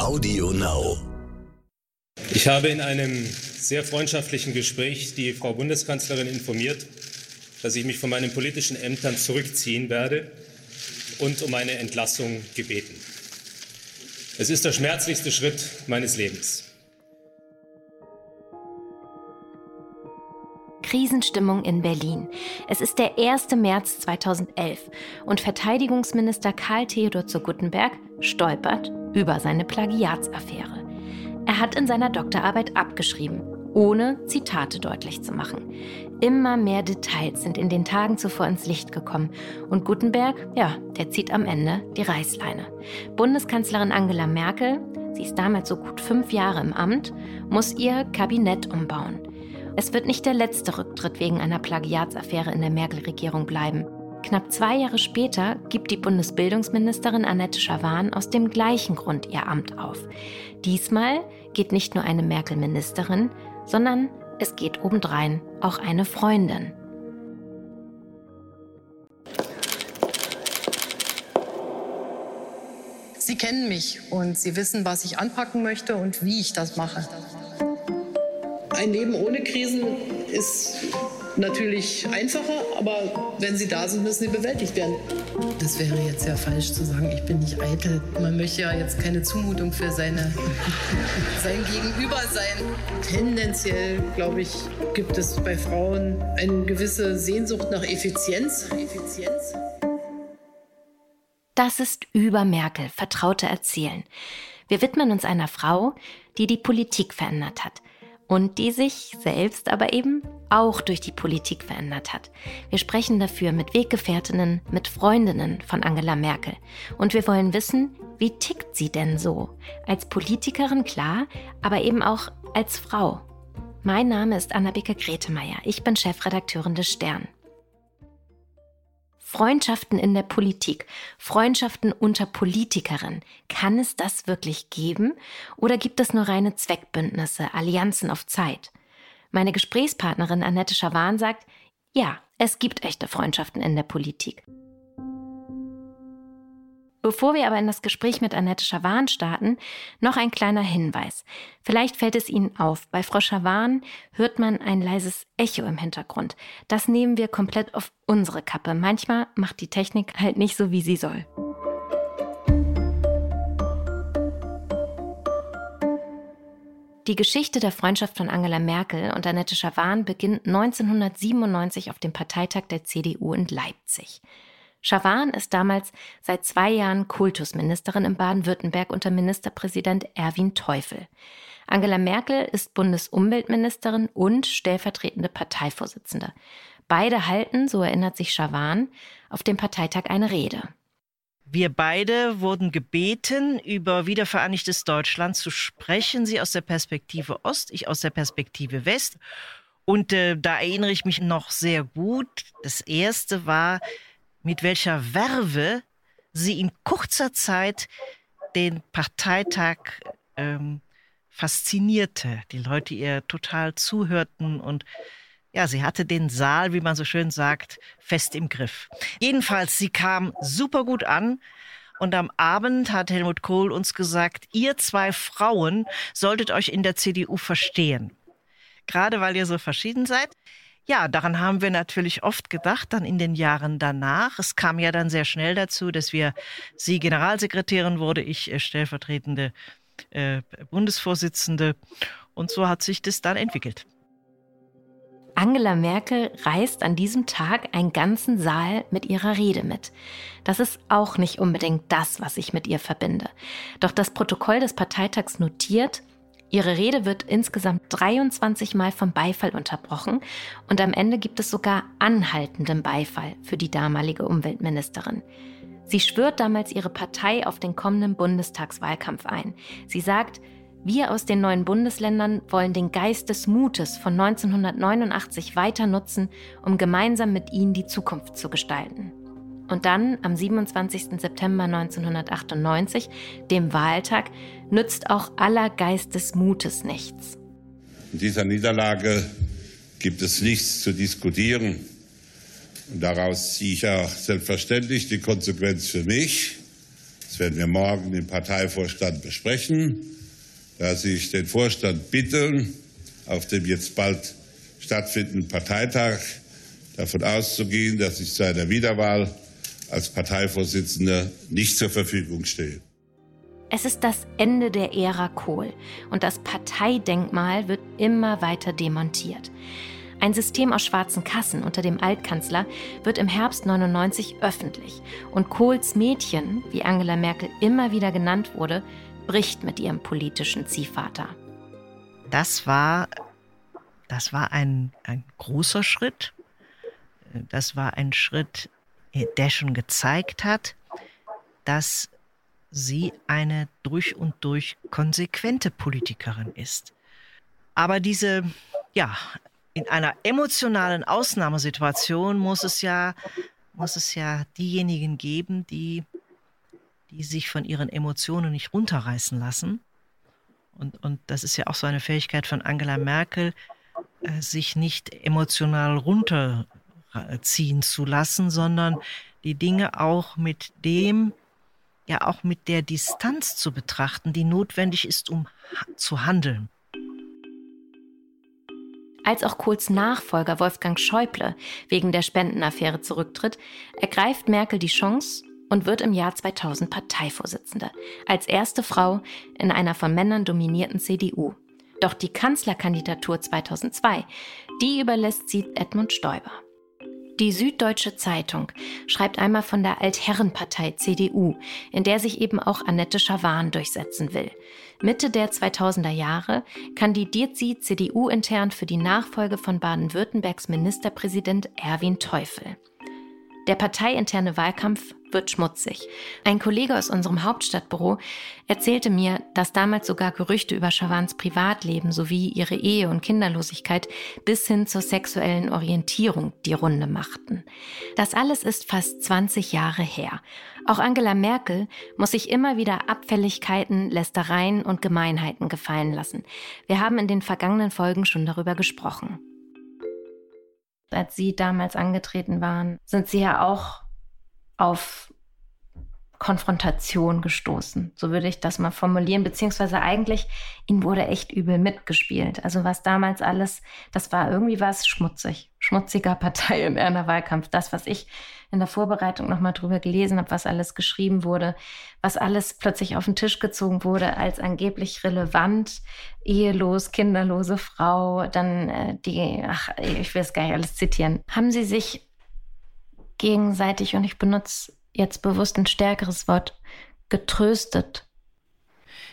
Audio Now. Ich habe in einem sehr freundschaftlichen Gespräch die Frau Bundeskanzlerin informiert, dass ich mich von meinen politischen Ämtern zurückziehen werde und um eine Entlassung gebeten. Es ist der schmerzlichste Schritt meines Lebens. Krisenstimmung in Berlin. Es ist der 1. März 2011 und Verteidigungsminister Karl Theodor zu Guttenberg stolpert über seine Plagiatsaffäre. Er hat in seiner Doktorarbeit abgeschrieben, ohne Zitate deutlich zu machen. Immer mehr Details sind in den Tagen zuvor ins Licht gekommen und Guttenberg, ja, der zieht am Ende die Reißleine. Bundeskanzlerin Angela Merkel, sie ist damals so gut fünf Jahre im Amt, muss ihr Kabinett umbauen. Es wird nicht der letzte Rücktritt wegen einer Plagiatsaffäre in der Merkel-Regierung bleiben. Knapp zwei Jahre später gibt die Bundesbildungsministerin Annette Schawan aus dem gleichen Grund ihr Amt auf. Diesmal geht nicht nur eine Merkel-Ministerin, sondern es geht obendrein auch eine Freundin. Sie kennen mich und Sie wissen, was ich anpacken möchte und wie ich das mache. Ein Leben ohne Krisen ist natürlich einfacher, aber wenn sie da sind, müssen sie bewältigt werden. Das wäre jetzt ja falsch zu sagen, ich bin nicht eitel. Man möchte ja jetzt keine Zumutung für seine, sein Gegenüber sein. Tendenziell, glaube ich, gibt es bei Frauen eine gewisse Sehnsucht nach Effizienz. Effizienz. Das ist über Merkel, Vertraute erzählen. Wir widmen uns einer Frau, die die Politik verändert hat und die sich selbst aber eben auch durch die Politik verändert hat. Wir sprechen dafür mit Weggefährtinnen, mit Freundinnen von Angela Merkel. Und wir wollen wissen, wie tickt sie denn so? Als Politikerin klar, aber eben auch als Frau. Mein Name ist Anna-Beke Gretemeyer. Ich bin Chefredakteurin des Stern. Freundschaften in der Politik, Freundschaften unter Politikerinnen. Kann es das wirklich geben? Oder gibt es nur reine Zweckbündnisse, Allianzen auf Zeit? Meine Gesprächspartnerin Annette Schawan sagt, ja, es gibt echte Freundschaften in der Politik. Bevor wir aber in das Gespräch mit Annette Schawan starten, noch ein kleiner Hinweis. Vielleicht fällt es Ihnen auf, bei Frau Schawan hört man ein leises Echo im Hintergrund. Das nehmen wir komplett auf unsere Kappe. Manchmal macht die Technik halt nicht so, wie sie soll. Die Geschichte der Freundschaft von Angela Merkel und Annette Schawan beginnt 1997 auf dem Parteitag der CDU in Leipzig. Schawan ist damals seit zwei Jahren Kultusministerin in Baden-Württemberg unter Ministerpräsident Erwin Teufel. Angela Merkel ist Bundesumweltministerin und stellvertretende Parteivorsitzende. Beide halten, so erinnert sich Schawan, auf dem Parteitag eine Rede. Wir beide wurden gebeten, über wiedervereinigtes Deutschland zu sprechen. Sie aus der Perspektive Ost, ich aus der Perspektive West. Und äh, da erinnere ich mich noch sehr gut. Das erste war, mit welcher Werbe sie in kurzer Zeit den Parteitag ähm, faszinierte. Die Leute ihr total zuhörten und ja, sie hatte den Saal, wie man so schön sagt, fest im Griff. Jedenfalls, sie kam super gut an. Und am Abend hat Helmut Kohl uns gesagt, ihr zwei Frauen solltet euch in der CDU verstehen. Gerade weil ihr so verschieden seid. Ja, daran haben wir natürlich oft gedacht, dann in den Jahren danach. Es kam ja dann sehr schnell dazu, dass wir, sie Generalsekretärin wurde, ich äh, stellvertretende äh, Bundesvorsitzende. Und so hat sich das dann entwickelt. Angela Merkel reist an diesem Tag einen ganzen Saal mit ihrer Rede mit. Das ist auch nicht unbedingt das, was ich mit ihr verbinde. Doch das Protokoll des Parteitags notiert, Ihre Rede wird insgesamt 23 Mal vom Beifall unterbrochen und am Ende gibt es sogar anhaltenden Beifall für die damalige Umweltministerin. Sie schwört damals ihre Partei auf den kommenden Bundestagswahlkampf ein. Sie sagt, wir aus den neuen Bundesländern wollen den Geist des Mutes von 1989 weiter nutzen, um gemeinsam mit ihnen die Zukunft zu gestalten. Und dann, am 27. September 1998, dem Wahltag, nützt auch aller Geist des Mutes nichts. In dieser Niederlage gibt es nichts zu diskutieren. Und daraus ziehe ich auch selbstverständlich die Konsequenz für mich. Das werden wir morgen im Parteivorstand besprechen, dass ich den Vorstand bitte, auf dem jetzt bald stattfindenden Parteitag davon auszugehen, dass ich zu einer Wiederwahl als Parteivorsitzender nicht zur Verfügung stehe. Es ist das Ende der Ära Kohl und das Parteidenkmal wird immer weiter demontiert. Ein System aus schwarzen Kassen unter dem Altkanzler wird im Herbst 99 öffentlich und Kohls Mädchen, wie Angela Merkel immer wieder genannt wurde, bricht mit ihrem politischen Ziehvater. Das war, das war ein, ein großer Schritt. Das war ein Schritt, der schon gezeigt hat, dass sie eine durch und durch konsequente Politikerin ist. Aber diese, ja, in einer emotionalen Ausnahmesituation muss es ja, muss es ja diejenigen geben, die, die sich von ihren Emotionen nicht runterreißen lassen. Und, und das ist ja auch so eine Fähigkeit von Angela Merkel, äh, sich nicht emotional runterziehen zu lassen, sondern die Dinge auch mit dem, ja auch mit der Distanz zu betrachten, die notwendig ist, um zu handeln. Als auch Kohls Nachfolger Wolfgang Schäuble wegen der Spendenaffäre zurücktritt, ergreift Merkel die Chance und wird im Jahr 2000 Parteivorsitzende, als erste Frau in einer von Männern dominierten CDU. Doch die Kanzlerkandidatur 2002, die überlässt sie Edmund Stoiber. Die Süddeutsche Zeitung schreibt einmal von der Altherrenpartei CDU, in der sich eben auch Annette Schawan durchsetzen will. Mitte der 2000er Jahre kandidiert sie CDU-intern für die Nachfolge von Baden-Württembergs Ministerpräsident Erwin Teufel. Der parteiinterne Wahlkampf wird schmutzig. Ein Kollege aus unserem Hauptstadtbüro erzählte mir, dass damals sogar Gerüchte über Schawans Privatleben sowie ihre Ehe und Kinderlosigkeit bis hin zur sexuellen Orientierung die Runde machten. Das alles ist fast 20 Jahre her. Auch Angela Merkel muss sich immer wieder Abfälligkeiten, Lästereien und Gemeinheiten gefallen lassen. Wir haben in den vergangenen Folgen schon darüber gesprochen. Als Sie damals angetreten waren, sind Sie ja auch auf Konfrontation gestoßen. So würde ich das mal formulieren, beziehungsweise eigentlich, ihnen wurde echt übel mitgespielt. Also was damals alles, das war irgendwie was schmutzig, schmutziger Partei in einer Wahlkampf. Das, was ich in der Vorbereitung nochmal drüber gelesen habe, was alles geschrieben wurde, was alles plötzlich auf den Tisch gezogen wurde als angeblich relevant, ehelos, kinderlose Frau, dann äh, die, ach, ich will es gar nicht alles zitieren. Haben Sie sich gegenseitig, und ich benutze jetzt bewusst ein stärkeres Wort, getröstet.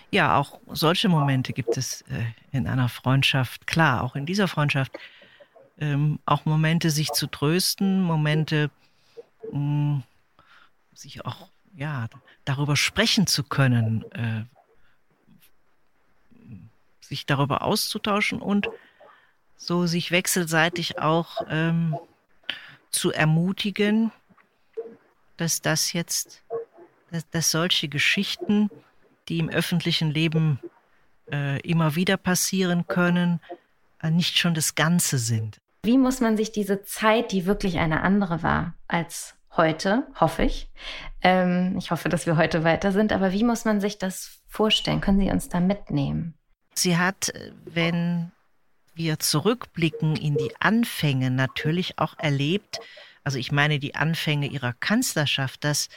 Ja, auch solche Momente gibt es äh, in einer Freundschaft. Klar, auch in dieser Freundschaft. Ähm, auch Momente, sich zu trösten, Momente, mh, mm, sich auch ja, darüber sprechen zu können, äh, sich darüber auszutauschen und so sich wechselseitig auch ähm, zu ermutigen, dass das jetzt, dass, dass solche Geschichten, die im öffentlichen Leben äh, immer wieder passieren können, äh, nicht schon das Ganze sind. Wie muss man sich diese Zeit, die wirklich eine andere war als heute, hoffe ich, ähm, ich hoffe, dass wir heute weiter sind, aber wie muss man sich das vorstellen? Können Sie uns da mitnehmen? Sie hat, äh, wenn wir zurückblicken in die Anfänge, natürlich auch erlebt, also ich meine die Anfänge ihrer Kanzlerschaft, dass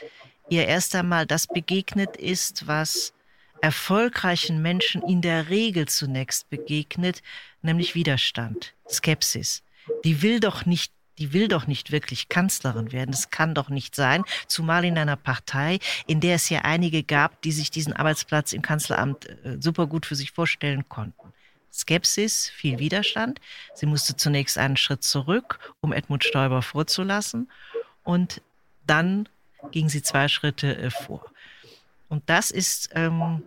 ihr erst einmal das begegnet ist, was erfolgreichen Menschen in der Regel zunächst begegnet, nämlich Widerstand, Skepsis. Die will doch nicht die will doch nicht wirklich Kanzlerin werden. Das kann doch nicht sein, zumal in einer Partei, in der es ja einige gab, die sich diesen Arbeitsplatz im Kanzleramt äh, super gut für sich vorstellen konnten. Skepsis, viel Widerstand. Sie musste zunächst einen Schritt zurück, um Edmund Stoiber vorzulassen. Und dann ging sie zwei Schritte äh, vor. Und das ist, ähm,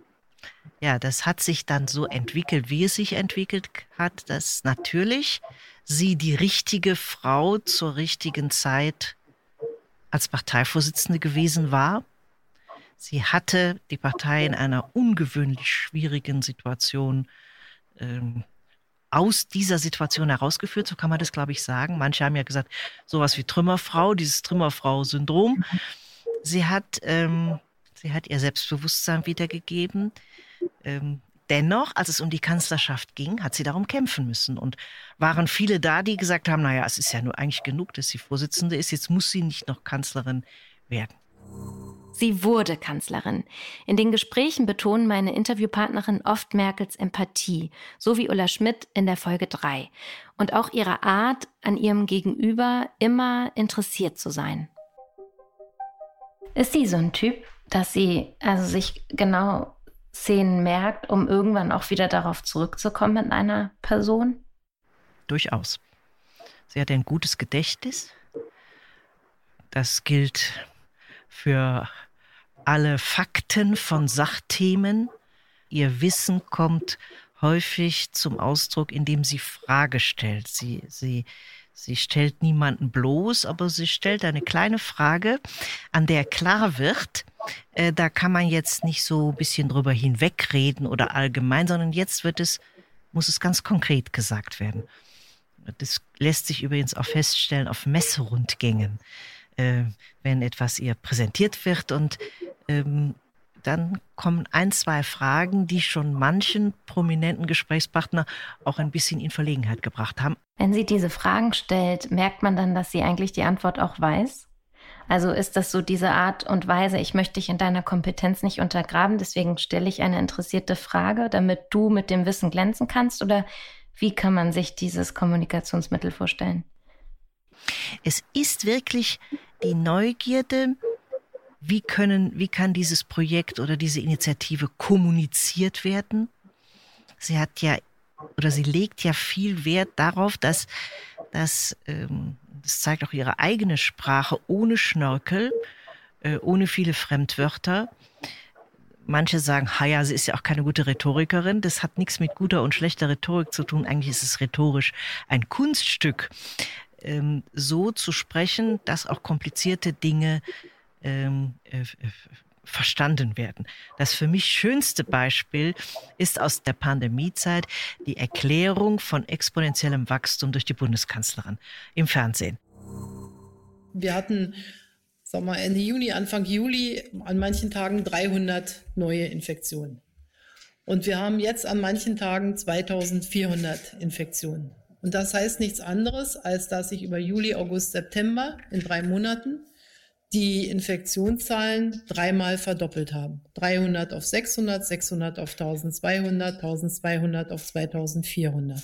ja, das hat sich dann so entwickelt, wie es sich entwickelt hat, dass natürlich sie die richtige Frau zur richtigen Zeit als Parteivorsitzende gewesen war. Sie hatte die Partei in einer ungewöhnlich schwierigen Situation ähm, aus dieser Situation herausgeführt, so kann man das, glaube ich, sagen. Manche haben ja gesagt, sowas wie Trümmerfrau, dieses Trümmerfrau-Syndrom. Sie hat, ähm, Sie hat ihr Selbstbewusstsein wiedergegeben. Ähm, dennoch, als es um die Kanzlerschaft ging, hat sie darum kämpfen müssen. Und waren viele da, die gesagt haben, naja, es ist ja nur eigentlich genug, dass sie Vorsitzende ist, jetzt muss sie nicht noch Kanzlerin werden. Sie wurde Kanzlerin. In den Gesprächen betonen meine Interviewpartnerin oft Merkels Empathie, so wie Ulla Schmidt in der Folge 3. Und auch ihre Art, an ihrem Gegenüber immer interessiert zu sein. Ist sie so ein Typ, dass sie also sich genau Szenen merkt, um irgendwann auch wieder darauf zurückzukommen mit einer Person? Durchaus. Sie hat ein gutes Gedächtnis. Das gilt für alle Fakten von Sachthemen. Ihr Wissen kommt häufig zum Ausdruck, indem sie Frage stellt. Sie, sie, sie stellt niemanden bloß, aber sie stellt eine kleine Frage, an der klar wird, äh, da kann man jetzt nicht so ein bisschen drüber hinwegreden oder allgemein, sondern jetzt wird es, muss es ganz konkret gesagt werden. Das lässt sich übrigens auch feststellen auf Messerundgängen, äh, wenn etwas ihr präsentiert wird und ähm, dann kommen ein, zwei Fragen, die schon manchen prominenten Gesprächspartner auch ein bisschen in Verlegenheit gebracht haben. Wenn sie diese Fragen stellt, merkt man dann, dass sie eigentlich die Antwort auch weiß? Also ist das so diese Art und Weise, ich möchte dich in deiner Kompetenz nicht untergraben, deswegen stelle ich eine interessierte Frage, damit du mit dem Wissen glänzen kannst? Oder wie kann man sich dieses Kommunikationsmittel vorstellen? Es ist wirklich die Neugierde, wie können, wie kann dieses Projekt oder diese Initiative kommuniziert werden? Sie hat ja oder sie legt ja viel Wert darauf, dass, dass ähm, das zeigt auch ihre eigene Sprache ohne Schnörkel, äh, ohne viele Fremdwörter. Manche sagen, ha ja, sie ist ja auch keine gute Rhetorikerin. Das hat nichts mit guter und schlechter Rhetorik zu tun. Eigentlich ist es rhetorisch ein Kunststück, ähm, so zu sprechen, dass auch komplizierte Dinge ähm, äh, verstanden werden. Das für mich schönste Beispiel ist aus der Pandemiezeit die Erklärung von exponentiellem Wachstum durch die Bundeskanzlerin im Fernsehen. Wir hatten sag mal, Ende Juni, Anfang Juli an manchen Tagen 300 neue Infektionen. Und wir haben jetzt an manchen Tagen 2400 Infektionen. Und das heißt nichts anderes, als dass sich über Juli, August, September in drei Monaten die Infektionszahlen dreimal verdoppelt haben. 300 auf 600, 600 auf 1200, 1200 auf 2400.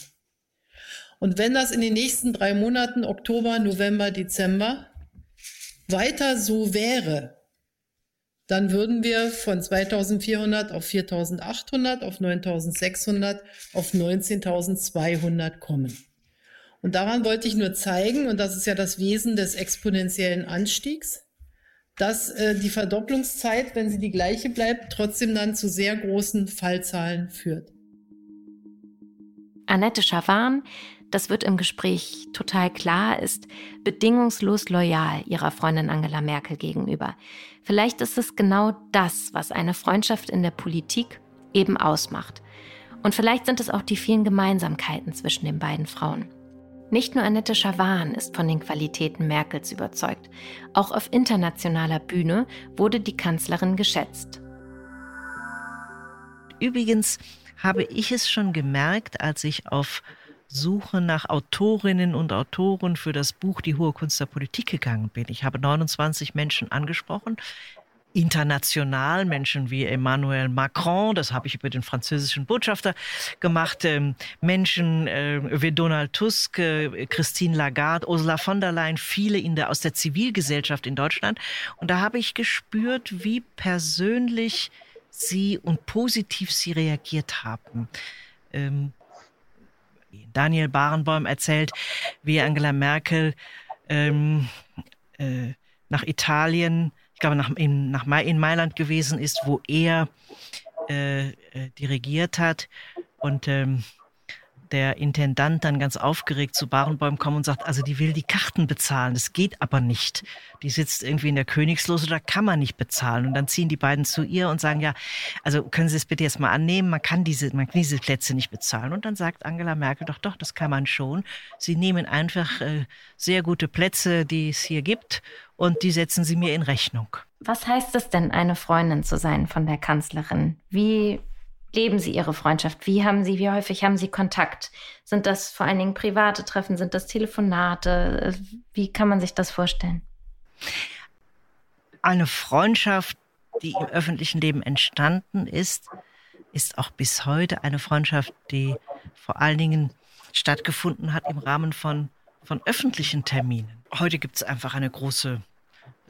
Und wenn das in den nächsten drei Monaten, Oktober, November, Dezember, weiter so wäre, dann würden wir von 2400 auf 4800, auf 9600, auf 19200 kommen. Und daran wollte ich nur zeigen, und das ist ja das Wesen des exponentiellen Anstiegs, dass äh, die Verdopplungszeit, wenn sie die gleiche bleibt, trotzdem dann zu sehr großen Fallzahlen führt. Annette Schawan, das wird im Gespräch total klar, ist bedingungslos loyal ihrer Freundin Angela Merkel gegenüber. Vielleicht ist es genau das, was eine Freundschaft in der Politik eben ausmacht. Und vielleicht sind es auch die vielen Gemeinsamkeiten zwischen den beiden Frauen. Nicht nur Annette Schawan ist von den Qualitäten Merkels überzeugt. Auch auf internationaler Bühne wurde die Kanzlerin geschätzt. Übrigens habe ich es schon gemerkt, als ich auf Suche nach Autorinnen und Autoren für das Buch Die hohe Kunst der Politik gegangen bin. Ich habe 29 Menschen angesprochen, international, Menschen wie Emmanuel Macron, das habe ich über den französischen Botschafter gemacht, ähm, Menschen äh, wie Donald Tusk, äh, Christine Lagarde, Ursula von der Leyen, viele in der, aus der Zivilgesellschaft in Deutschland. Und da habe ich gespürt, wie persönlich sie und positiv sie reagiert haben. Ähm, Daniel Barenboim erzählt, wie Angela Merkel ähm, äh, nach Italien glaube, nach, in, nach in Mailand gewesen ist, wo er äh, äh, dirigiert hat. Und ähm, der Intendant dann ganz aufgeregt zu Barenbäum kommt und sagt, also die will die Karten bezahlen, das geht aber nicht. Die sitzt irgendwie in der Königslose, da kann man nicht bezahlen. Und dann ziehen die beiden zu ihr und sagen, ja, also können Sie es bitte jetzt mal annehmen, man kann diese, man kann diese Plätze nicht bezahlen. Und dann sagt Angela Merkel, doch, doch, das kann man schon. Sie nehmen einfach äh, sehr gute Plätze, die es hier gibt, und die setzen Sie mir in Rechnung. Was heißt es denn, eine Freundin zu sein von der Kanzlerin? Wie leben Sie Ihre Freundschaft? Wie haben Sie, wie häufig haben Sie Kontakt? Sind das vor allen Dingen private Treffen? Sind das Telefonate? Wie kann man sich das vorstellen? Eine Freundschaft, die im öffentlichen Leben entstanden ist, ist auch bis heute eine Freundschaft, die vor allen Dingen stattgefunden hat im Rahmen von, von öffentlichen Terminen. Heute gibt es einfach eine große,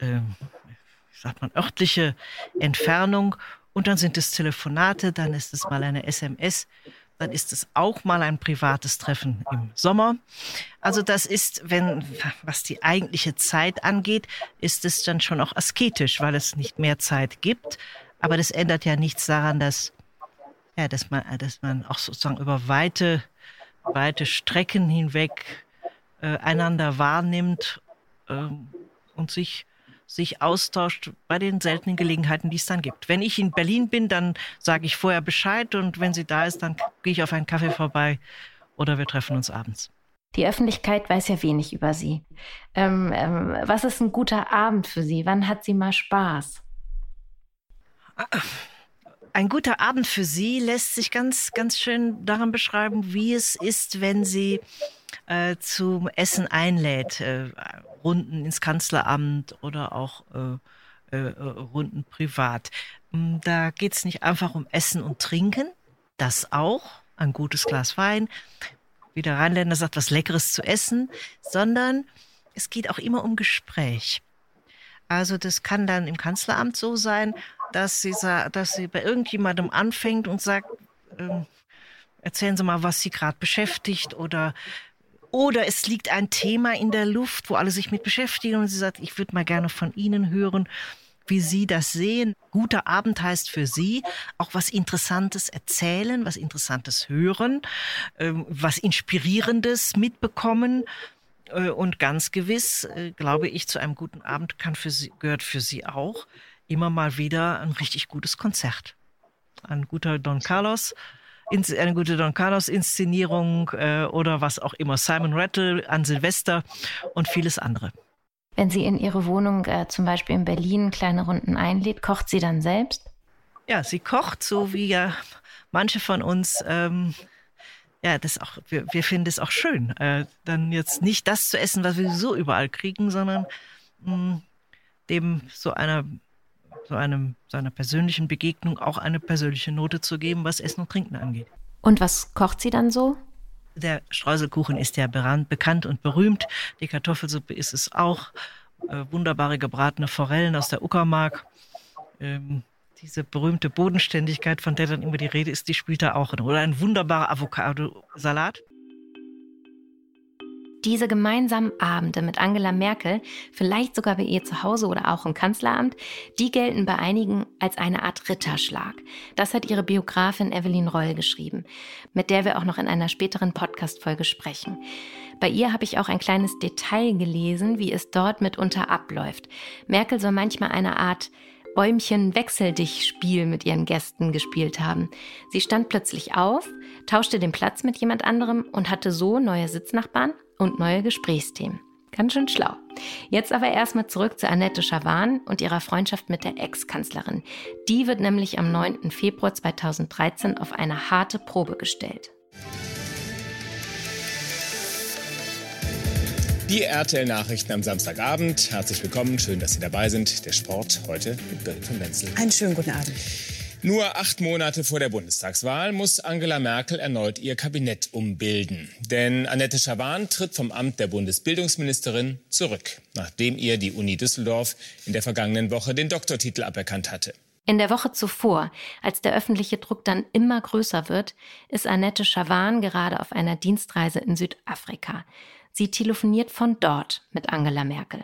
äh, sagt man, örtliche Entfernung und dann sind es Telefonate, dann ist es mal eine SMS, dann ist es auch mal ein privates Treffen im Sommer. Also das ist, wenn, was die eigentliche Zeit angeht, ist es dann schon auch asketisch, weil es nicht mehr Zeit gibt. Aber das ändert ja nichts daran, dass, ja, dass man, dass man auch sozusagen über weite, weite Strecken hinweg äh, einander wahrnimmt äh, und sich sich austauscht bei den seltenen Gelegenheiten, die es dann gibt. Wenn ich in Berlin bin, dann sage ich vorher Bescheid und wenn sie da ist, dann gehe ich auf einen Kaffee vorbei oder wir treffen uns abends. Die Öffentlichkeit weiß ja wenig über Sie. Ähm, ähm, was ist ein guter Abend für Sie? Wann hat sie mal Spaß? Ein guter Abend für Sie lässt sich ganz, ganz schön daran beschreiben, wie es ist, wenn Sie äh, zum Essen einlädt. Äh, Runden ins Kanzleramt oder auch äh, äh, Runden privat. Mm, da geht es nicht einfach um Essen und Trinken, das auch, ein gutes Glas Wein, wie der Rheinländer sagt, was Leckeres zu essen, sondern es geht auch immer um Gespräch. Also das kann dann im Kanzleramt so sein, dass sie, dass sie bei irgendjemandem anfängt und sagt, äh, erzählen Sie mal, was Sie gerade beschäftigt oder oder es liegt ein Thema in der Luft, wo alle sich mit beschäftigen und sie sagt, ich würde mal gerne von Ihnen hören, wie Sie das sehen. Guter Abend heißt für Sie auch was Interessantes erzählen, was Interessantes hören, ähm, was Inspirierendes mitbekommen. Äh, und ganz gewiss, äh, glaube ich, zu einem guten Abend kann für Sie, gehört für Sie auch immer mal wieder ein richtig gutes Konzert. Ein guter Don Carlos eine gute Don Carlos-Inszenierung äh, oder was auch immer. Simon Rattle an Silvester und vieles andere. Wenn sie in ihre Wohnung äh, zum Beispiel in Berlin kleine Runden einlädt, kocht sie dann selbst? Ja, sie kocht, so wie ja manche von uns. Ähm, ja, das auch, wir, wir finden es auch schön, äh, dann jetzt nicht das zu essen, was wir so überall kriegen, sondern mh, mm, dem so einer so einem seiner persönlichen Begegnung auch eine persönliche Note zu geben, was Essen und Trinken angeht. Und was kocht sie dann so? Der Streuselkuchen ist ja bekannt und berühmt. Die Kartoffelsuppe ist es auch. Äh, wunderbare gebratene Forellen aus der Uckermark. Ähm, diese berühmte Bodenständigkeit, von der dann immer die Rede ist, die spielt da auch. Oder ein wunderbarer Avocado-Salat. Diese gemeinsamen Abende mit Angela Merkel, vielleicht sogar bei ihr zu Hause oder auch im Kanzleramt, die gelten bei einigen als eine Art Ritterschlag. Das hat ihre Biografin Evelyn Roll geschrieben, mit der wir auch noch in einer späteren Podcast-Folge sprechen. Bei ihr habe ich auch ein kleines Detail gelesen, wie es dort mitunter abläuft. Merkel soll manchmal eine Art Bäumchen wechsel dich Spiel mit ihren Gästen gespielt haben. Sie stand plötzlich auf, tauschte den Platz mit jemand anderem und hatte so neue Sitznachbarn und neue Gesprächsthemen. Ganz schön schlau. Jetzt aber erstmal zurück zu Annette Schawan und ihrer Freundschaft mit der Ex-Kanzlerin. Die wird nämlich am 9. Februar 2013 auf eine harte Probe gestellt. Die RTL-Nachrichten am Samstagabend. Herzlich willkommen, schön, dass Sie dabei sind. Der Sport heute mit Birgit von Wenzel. Einen schönen guten Abend. Nur acht Monate vor der Bundestagswahl muss Angela Merkel erneut ihr Kabinett umbilden. Denn Annette Schawan tritt vom Amt der Bundesbildungsministerin zurück, nachdem ihr die Uni Düsseldorf in der vergangenen Woche den Doktortitel aberkannt hatte. In der Woche zuvor, als der öffentliche Druck dann immer größer wird, ist Annette Schawan gerade auf einer Dienstreise in Südafrika. Sie telefoniert von dort mit Angela Merkel.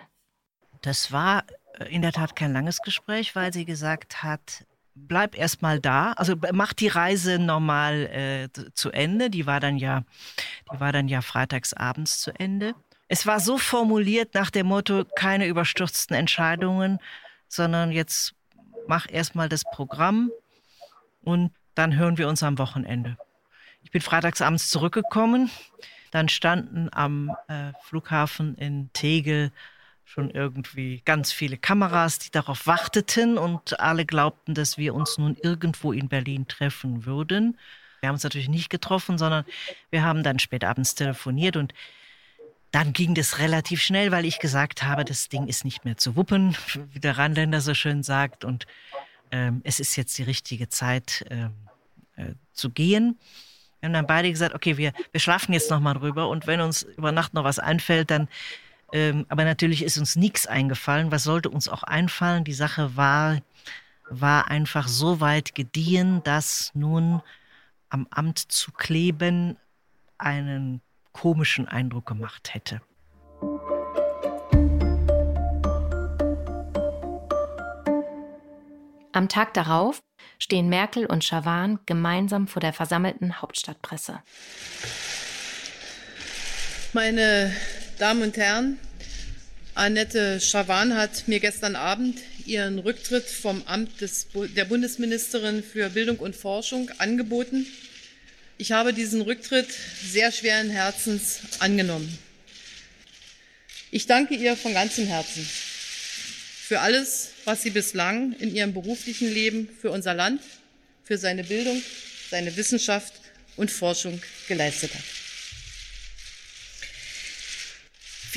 Das war in der Tat kein langes Gespräch, weil sie gesagt hat, bleib erstmal da. Also mach die Reise normal äh, zu Ende. Die war dann ja, die war dann ja freitags abends zu Ende. Es war so formuliert nach dem Motto, keine überstürzten Entscheidungen, sondern jetzt mach erstmal das Programm und dann hören wir uns am Wochenende. Ich bin freitags abends zurückgekommen. Dann standen am äh, Flughafen in Tegel schon irgendwie ganz viele Kameras, die darauf warteten und alle glaubten, dass wir uns nun irgendwo in Berlin treffen würden. Wir haben uns natürlich nicht getroffen, sondern wir haben dann spät abends telefoniert und dann ging das relativ schnell, weil ich gesagt habe, das Ding ist nicht mehr zu wuppen, wie der Rheinländer so schön sagt. Und ähm, es ist jetzt die richtige Zeit ähm, äh, zu gehen. Wir haben dann beide gesagt, okay, wir, wir schlafen jetzt noch mal drüber und wenn uns über Nacht noch was einfällt, dann ähm, aber natürlich ist uns nichts eingefallen. Was sollte uns auch einfallen? Die Sache war, war einfach so weit gediehen, dass nun am Amt zu kleben einen komischen Eindruck gemacht hätte. Am Tag darauf stehen Merkel und Schawan gemeinsam vor der versammelten Hauptstadtpresse. Meine Damen und Herren, Annette Schawan hat mir gestern Abend ihren Rücktritt vom Amt des, der Bundesministerin für Bildung und Forschung angeboten. Ich habe diesen Rücktritt sehr schweren Herzens angenommen. Ich danke ihr von ganzem Herzen für alles, was sie bislang in ihrem beruflichen Leben für unser Land, für seine Bildung, seine Wissenschaft und Forschung geleistet hat.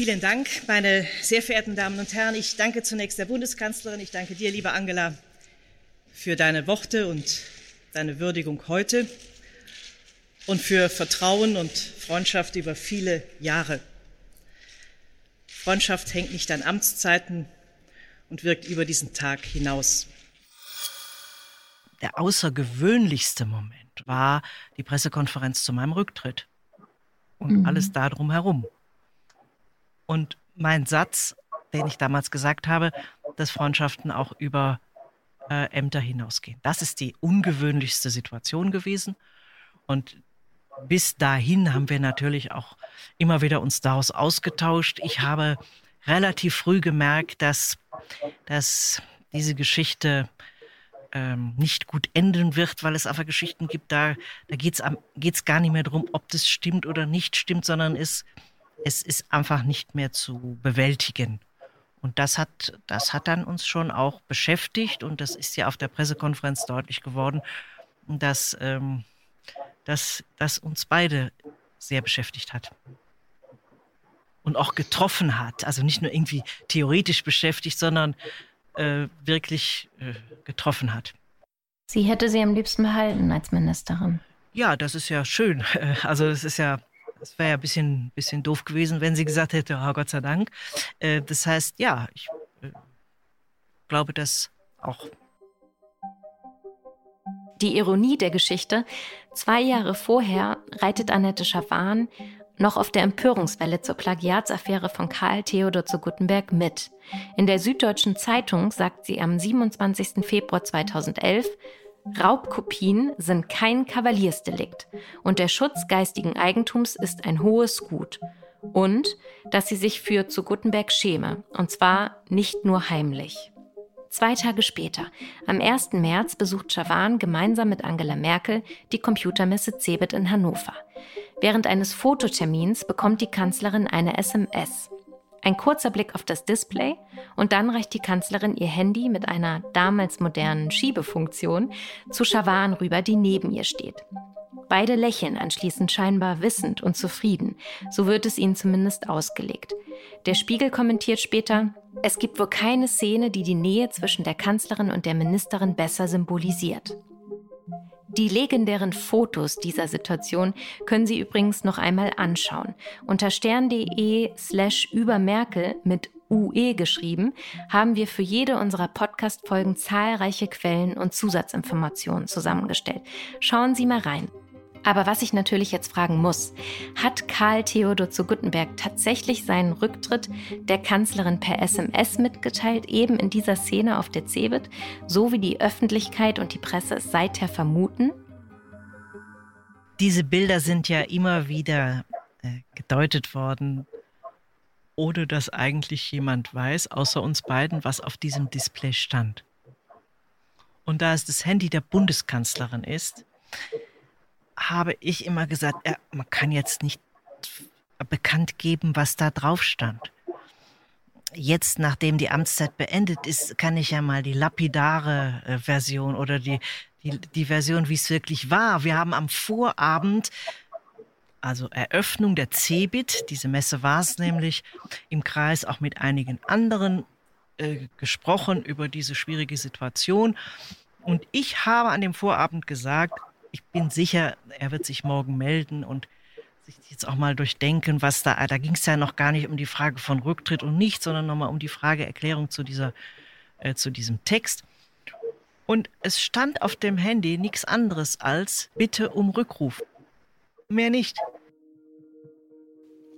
Vielen Dank, meine sehr verehrten Damen und Herren. Ich danke zunächst der Bundeskanzlerin. Ich danke dir, liebe Angela, für deine Worte und deine Würdigung heute und für Vertrauen und Freundschaft über viele Jahre. Freundschaft hängt nicht an Amtszeiten und wirkt über diesen Tag hinaus. Der außergewöhnlichste Moment war die Pressekonferenz zu meinem Rücktritt und mhm. alles darum herum. Und mein Satz, den ich damals gesagt habe, dass Freundschaften auch über äh, Ämter hinausgehen. Das ist die ungewöhnlichste Situation gewesen. Und bis dahin haben wir natürlich auch immer wieder uns daraus ausgetauscht. Ich habe relativ früh gemerkt, dass, dass diese Geschichte ähm, nicht gut enden wird, weil es einfach Geschichten gibt, da, da geht es gar nicht mehr darum, ob das stimmt oder nicht stimmt, sondern es es ist einfach nicht mehr zu bewältigen. Und das hat, das hat dann uns schon auch beschäftigt und das ist ja auf der Pressekonferenz deutlich geworden, dass ähm, das uns beide sehr beschäftigt hat und auch getroffen hat. Also nicht nur irgendwie theoretisch beschäftigt, sondern äh, wirklich äh, getroffen hat. Sie hätte sie am liebsten behalten als Ministerin. Ja, das ist ja schön. Also es ist ja es wäre ja ein bisschen, bisschen doof gewesen, wenn sie gesagt hätte, oh, Gott sei Dank. Äh, das heißt, ja, ich äh, glaube das auch. Die Ironie der Geschichte, zwei Jahre vorher reitet Annette Schawan noch auf der Empörungswelle zur Plagiatsaffäre von Karl Theodor zu Guttenberg mit. In der Süddeutschen Zeitung sagt sie am 27. Februar 2011, Raubkopien sind kein Kavaliersdelikt und der Schutz geistigen Eigentums ist ein hohes Gut. Und dass sie sich für zu Guttenberg schäme, und zwar nicht nur heimlich. Zwei Tage später, am 1. März, besucht Schawan gemeinsam mit Angela Merkel die Computermesse Cebit in Hannover. Während eines Fototermins bekommt die Kanzlerin eine SMS. Ein kurzer Blick auf das Display und dann reicht die Kanzlerin ihr Handy mit einer damals modernen Schiebefunktion zu Schawan rüber, die neben ihr steht. Beide lächeln anschließend scheinbar wissend und zufrieden, so wird es ihnen zumindest ausgelegt. Der Spiegel kommentiert später, es gibt wohl keine Szene, die die Nähe zwischen der Kanzlerin und der Ministerin besser symbolisiert. Die legendären Fotos dieser Situation können Sie übrigens noch einmal anschauen. Unter stern.de slash über Merkel mit UE geschrieben, haben wir für jede unserer Podcast-Folgen zahlreiche Quellen und Zusatzinformationen zusammengestellt. Schauen Sie mal rein. Aber was ich natürlich jetzt fragen muss, hat Karl Theodor zu Guttenberg tatsächlich seinen Rücktritt der Kanzlerin per SMS mitgeteilt, eben in dieser Szene auf der Cebit, so wie die Öffentlichkeit und die Presse es seither vermuten? Diese Bilder sind ja immer wieder äh, gedeutet worden, ohne dass eigentlich jemand weiß, außer uns beiden, was auf diesem Display stand. Und da es das Handy der Bundeskanzlerin ist, habe ich immer gesagt, ja, man kann jetzt nicht bekannt geben, was da drauf stand. Jetzt, nachdem die Amtszeit beendet ist, kann ich ja mal die lapidare äh, Version oder die, die, die Version, wie es wirklich war. Wir haben am Vorabend also Eröffnung der CeBIT, diese Messe war es nämlich, im Kreis auch mit einigen anderen äh, gesprochen über diese schwierige Situation. Und ich habe an dem Vorabend gesagt, ich bin sicher, er wird sich morgen melden und sich jetzt auch mal durchdenken, was da, da ging es ja noch gar nicht um die Frage von Rücktritt und nicht, sondern nochmal um die Frage Erklärung zu dieser, äh, zu diesem Text. Und es stand auf dem Handy nichts anderes als Bitte um Rückruf. Mehr nicht.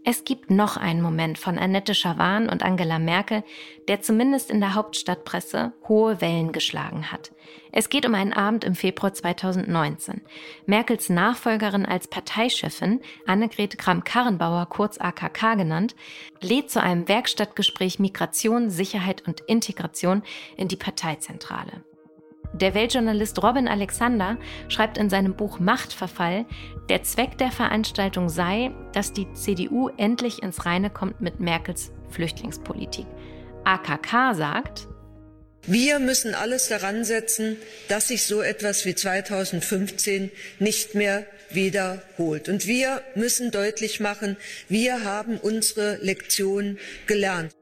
Es gibt noch einen Moment von Annette Schawan und Angela Merkel, der zumindest in der Hauptstadtpresse hohe Wellen geschlagen hat. Es geht um einen Abend im Februar 2019. Merkels Nachfolgerin als Parteichefin, Annegret Kramp-Karrenbauer, kurz AKK genannt, lädt zu einem Werkstattgespräch Migration, Sicherheit und Integration in die Parteizentrale. Der Weltjournalist Robin Alexander schreibt in seinem Buch Machtverfall, der Zweck der Veranstaltung sei, dass die CDU endlich ins Reine kommt mit Merkels Flüchtlingspolitik. AKK sagt, wir müssen alles daran setzen, dass sich so etwas wie 2015 nicht mehr wiederholt. Und wir müssen deutlich machen, wir haben unsere Lektion gelernt.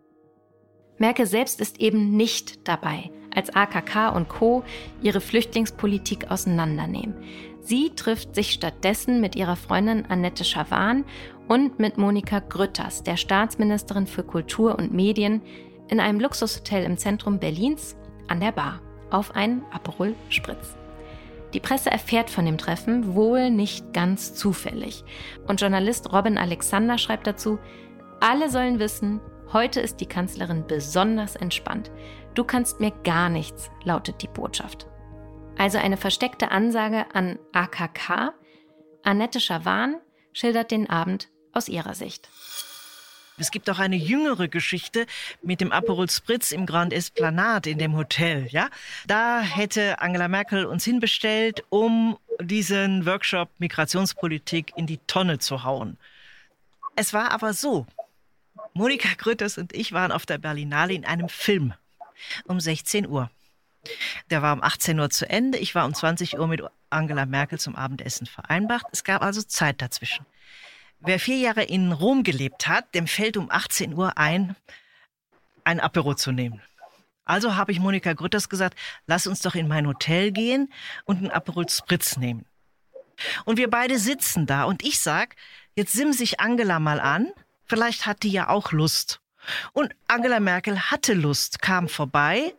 Merkel selbst ist eben nicht dabei als AKK und Co. ihre Flüchtlingspolitik auseinandernehmen. Sie trifft sich stattdessen mit ihrer Freundin Annette Schawan und mit Monika Grütters, der Staatsministerin für Kultur und Medien, in einem Luxushotel im Zentrum Berlins an der Bar auf einen Aperol Spritz. Die Presse erfährt von dem Treffen wohl nicht ganz zufällig. Und Journalist Robin Alexander schreibt dazu, alle sollen wissen, heute ist die Kanzlerin besonders entspannt. Du kannst mir gar nichts, lautet die Botschaft. Also eine versteckte Ansage an AKK. Annette Schawan schildert den Abend aus ihrer Sicht. Es gibt auch eine jüngere Geschichte mit dem Aperol Spritz im Grand Esplanade in dem Hotel, ja? Da hätte Angela Merkel uns hinbestellt, um diesen Workshop Migrationspolitik in die Tonne zu hauen. Es war aber so. Monika Grütters und ich waren auf der Berlinale in einem Film um 16 Uhr. Der war um 18 Uhr zu Ende. Ich war um 20 Uhr mit Angela Merkel zum Abendessen vereinbart. Es gab also Zeit dazwischen. Wer vier Jahre in Rom gelebt hat, dem fällt um 18 Uhr ein, ein Apero zu nehmen. Also habe ich Monika Grütters gesagt, lass uns doch in mein Hotel gehen und einen Aperol Spritz nehmen. Und wir beide sitzen da und ich sag, jetzt simm sich Angela mal an, vielleicht hat die ja auch Lust. Und Angela Merkel hatte Lust, kam vorbei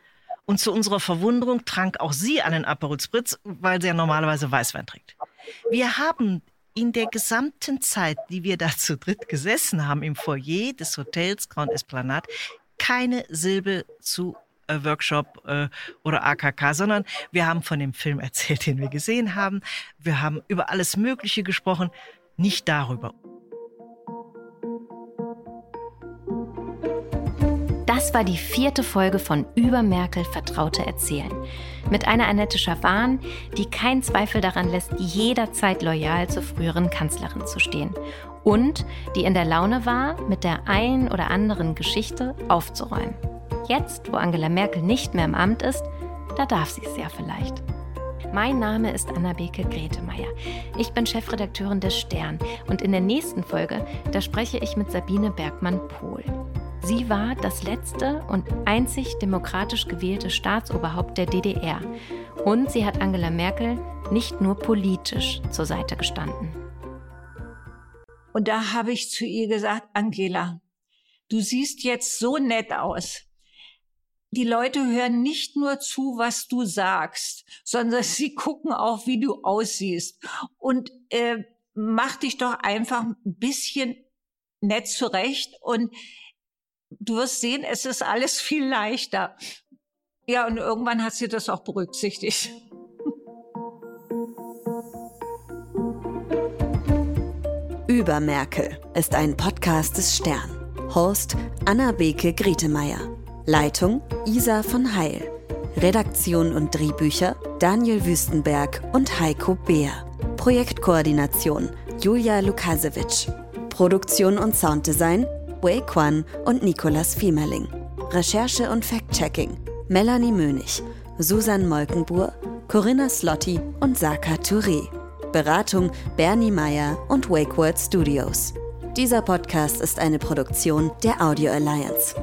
und zu unserer Verwunderung trank auch sie einen Aperol Spritz, weil sie ja normalerweise Weißwein trinkt. Wir haben in der gesamten Zeit, die wir da zu dritt gesessen haben im Foyer des Hotels Grand Esplanade, keine Silbe zu äh, Workshop äh, oder AKK, sondern wir haben von dem Film erzählt, den wir gesehen haben. Wir haben über alles Mögliche gesprochen, nicht darüber. Das war die vierte Folge von Über Merkel Vertraute Erzählen. Mit einer Annette Schawan, die keinen Zweifel daran lässt, jederzeit loyal zur früheren Kanzlerin zu stehen. Und die in der Laune war, mit der einen oder anderen Geschichte aufzuräumen. Jetzt, wo Angela Merkel nicht mehr im Amt ist, da darf sie es ja vielleicht. Mein Name ist Anna-Beke Gretemeyer. Ich bin Chefredakteurin des Stern und in der nächsten Folge, da spreche ich mit Sabine Bergmann-Pohl. Sie war das letzte und einzig demokratisch gewählte Staatsoberhaupt der DDR. Und sie hat Angela Merkel nicht nur politisch zur Seite gestanden. Und da habe ich zu ihr gesagt, Angela, du siehst jetzt so nett aus. Die Leute hören nicht nur zu, was du sagst, sondern sie gucken auch, wie du aussiehst. Und äh, mach dich doch einfach ein bisschen nett zurecht und du wirst sehen, es ist alles viel leichter. Ja, und irgendwann hat sie das auch berücksichtigt. Über Merkel ist ein Podcast des Stern. Host Anna-Beke Grietemeyer. Leitung Isa von Heil. Redaktion und Drehbücher Daniel Wüstenberg und Heiko Beer. Projektkoordination Julia Lukasewitsch. Produktion und Sounddesign Wei Quan und Nicolas Fiemerling. Recherche und Fact-Checking Melanie Mönig, Susan Molkenbuhr, Corinna Slotti und Saka Touré. Beratung Bernie Meyer und WakeWord Studios. Dieser Podcast ist eine Produktion der Audio Alliance.